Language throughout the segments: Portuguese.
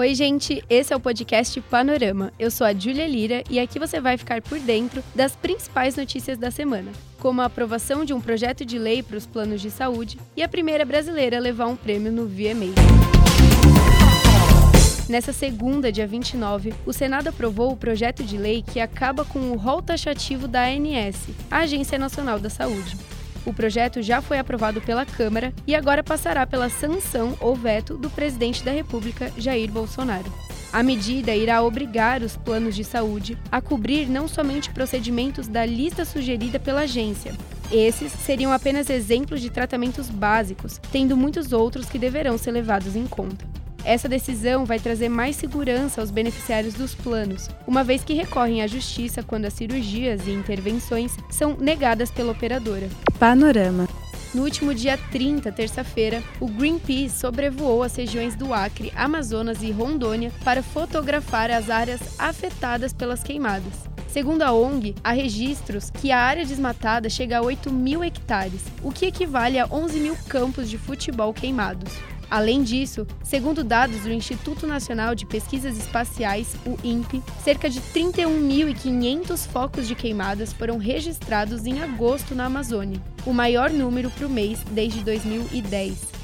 Oi, gente, esse é o podcast Panorama. Eu sou a Júlia Lira e aqui você vai ficar por dentro das principais notícias da semana, como a aprovação de um projeto de lei para os planos de saúde e a primeira brasileira a levar um prêmio no VMA. Nessa segunda, dia 29, o Senado aprovou o projeto de lei que acaba com o rol taxativo da ANS, a Agência Nacional da Saúde. O projeto já foi aprovado pela Câmara e agora passará pela sanção ou veto do presidente da República, Jair Bolsonaro. A medida irá obrigar os planos de saúde a cobrir não somente procedimentos da lista sugerida pela agência. Esses seriam apenas exemplos de tratamentos básicos, tendo muitos outros que deverão ser levados em conta. Essa decisão vai trazer mais segurança aos beneficiários dos planos, uma vez que recorrem à justiça quando as cirurgias e intervenções são negadas pela operadora. Panorama. No último dia 30, terça-feira, o Greenpeace sobrevoou as regiões do Acre, Amazonas e Rondônia para fotografar as áreas afetadas pelas queimadas. Segundo a ONG, há registros que a área desmatada chega a 8 mil hectares, o que equivale a 11 mil campos de futebol queimados. Além disso, segundo dados do Instituto Nacional de Pesquisas Espaciais, o INPE, cerca de 31.500 focos de queimadas foram registrados em agosto na Amazônia, o maior número para o mês desde 2010.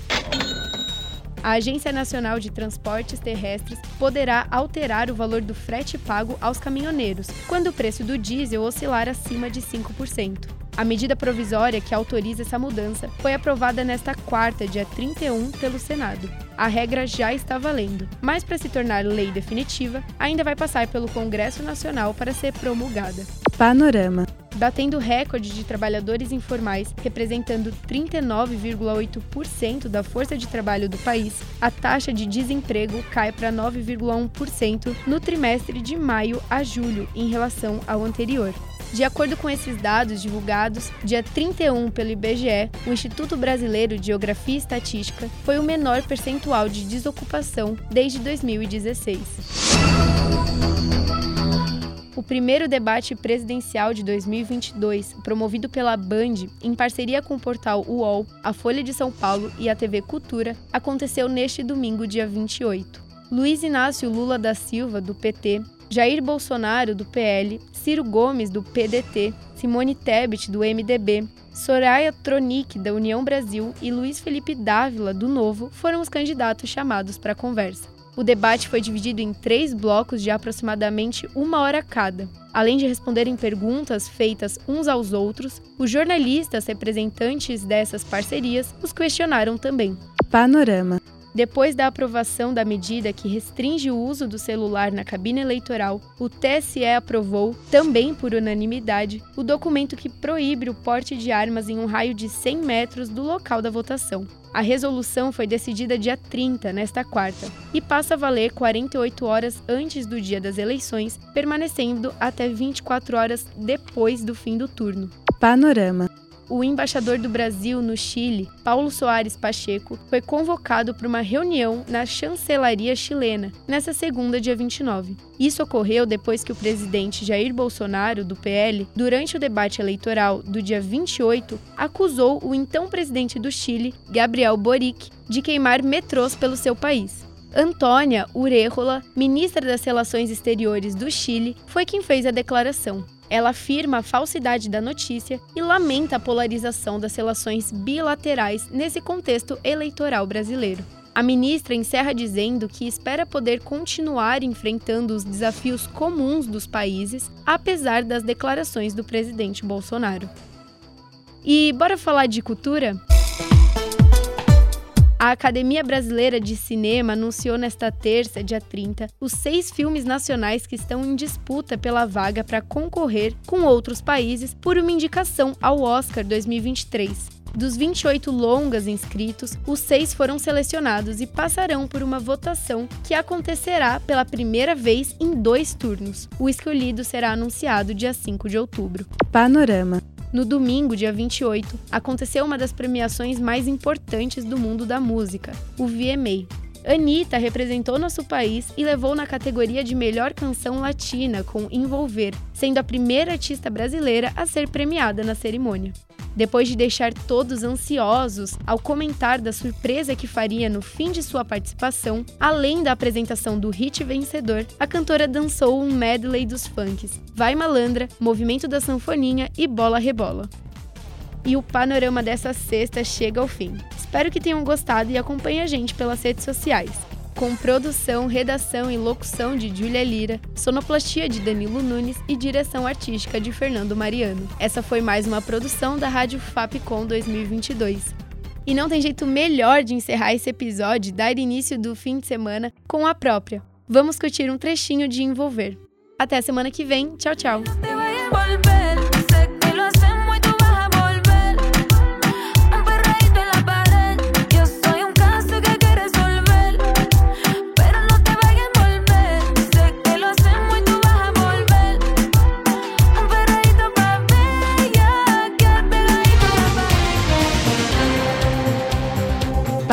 A Agência Nacional de Transportes Terrestres poderá alterar o valor do frete pago aos caminhoneiros, quando o preço do diesel oscilar acima de 5%. A medida provisória que autoriza essa mudança foi aprovada nesta quarta, dia 31, pelo Senado. A regra já está valendo, mas para se tornar lei definitiva, ainda vai passar pelo Congresso Nacional para ser promulgada. Panorama. Batendo recorde de trabalhadores informais, representando 39,8% da força de trabalho do país, a taxa de desemprego cai para 9,1% no trimestre de maio a julho, em relação ao anterior. De acordo com esses dados divulgados, dia 31 pelo IBGE, o Instituto Brasileiro de Geografia e Estatística foi o menor percentual de desocupação desde 2016. O primeiro debate presidencial de 2022, promovido pela Band, em parceria com o portal UOL, a Folha de São Paulo e a TV Cultura, aconteceu neste domingo, dia 28. Luiz Inácio Lula da Silva, do PT, Jair Bolsonaro, do PL, Ciro Gomes, do PDT, Simone Tebet, do MDB, Soraya Tronic, da União Brasil e Luiz Felipe Dávila, do Novo, foram os candidatos chamados para a conversa. O debate foi dividido em três blocos de aproximadamente uma hora cada. Além de responderem perguntas feitas uns aos outros, os jornalistas representantes dessas parcerias os questionaram também. Panorama. Depois da aprovação da medida que restringe o uso do celular na cabine eleitoral, o TSE aprovou, também por unanimidade, o documento que proíbe o porte de armas em um raio de 100 metros do local da votação. A resolução foi decidida dia 30, nesta quarta, e passa a valer 48 horas antes do dia das eleições, permanecendo até 24 horas depois do fim do turno. Panorama o embaixador do Brasil no Chile, Paulo Soares Pacheco, foi convocado para uma reunião na chancelaria chilena, nesta segunda, dia 29. Isso ocorreu depois que o presidente Jair Bolsonaro, do PL, durante o debate eleitoral do dia 28, acusou o então presidente do Chile, Gabriel Boric, de queimar metrôs pelo seu país. Antônia Urejola, ministra das Relações Exteriores do Chile, foi quem fez a declaração. Ela afirma a falsidade da notícia e lamenta a polarização das relações bilaterais nesse contexto eleitoral brasileiro. A ministra encerra dizendo que espera poder continuar enfrentando os desafios comuns dos países, apesar das declarações do presidente Bolsonaro. E bora falar de cultura? A Academia Brasileira de Cinema anunciou nesta terça, dia 30, os seis filmes nacionais que estão em disputa pela vaga para concorrer com outros países por uma indicação ao Oscar 2023. Dos 28 longas inscritos, os seis foram selecionados e passarão por uma votação que acontecerá pela primeira vez em dois turnos. O escolhido será anunciado dia 5 de outubro. Panorama. No domingo, dia 28, aconteceu uma das premiações mais importantes do mundo da música, o VMA. Anitta representou nosso país e levou na categoria de melhor canção latina com Envolver, sendo a primeira artista brasileira a ser premiada na cerimônia. Depois de deixar todos ansiosos ao comentar da surpresa que faria no fim de sua participação, além da apresentação do hit vencedor, a cantora dançou um medley dos funks Vai Malandra, Movimento da Sanfoninha e Bola Rebola. E o panorama dessa sexta chega ao fim. Espero que tenham gostado e acompanhem a gente pelas redes sociais. Com produção, redação e locução de Júlia Lira, sonoplastia de Danilo Nunes e direção artística de Fernando Mariano. Essa foi mais uma produção da Rádio Fapcom 2022. E não tem jeito melhor de encerrar esse episódio e dar início do fim de semana com a própria. Vamos curtir um trechinho de Envolver. Até semana que vem. Tchau, tchau.